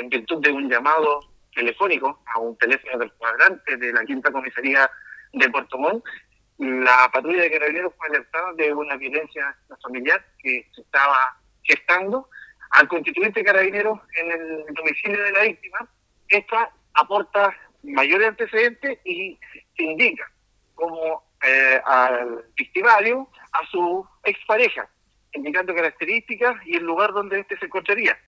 en virtud de un llamado telefónico a un teléfono del cuadrante de la quinta comisaría de Puerto Montt, la patrulla de carabineros fue alertada de una violencia familiar que se estaba gestando. Al constituyente carabinero en el domicilio de la víctima, esta aporta mayores antecedentes y se indica como eh, al victimario a su expareja, indicando características y el lugar donde éste se encontraría.